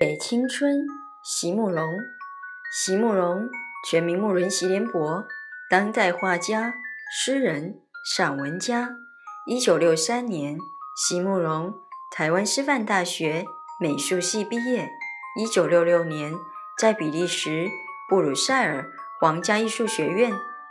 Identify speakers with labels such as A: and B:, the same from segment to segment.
A: 给青春，席慕容。席慕容，全名慕容席联博，当代画家、诗人、散文家。一九六三年，席慕容台湾师范大学美术系毕业。一九六六年，在比利时布鲁塞尔皇家艺术学院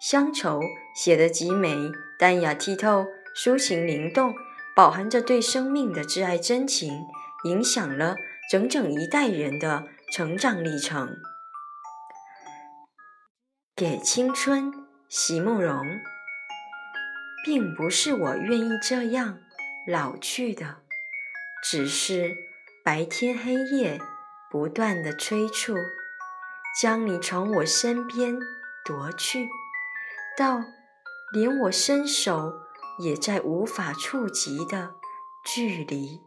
A: 乡愁，写得极美、淡雅剔透、抒情灵动，饱含着对生命的挚爱真情，影响了整整一代人的成长历程。给青春，席慕容，并不是我愿意这样老去的，只是白天黑夜不断的催促，将你从我身边夺去，到连我伸手也在无法触及的距离。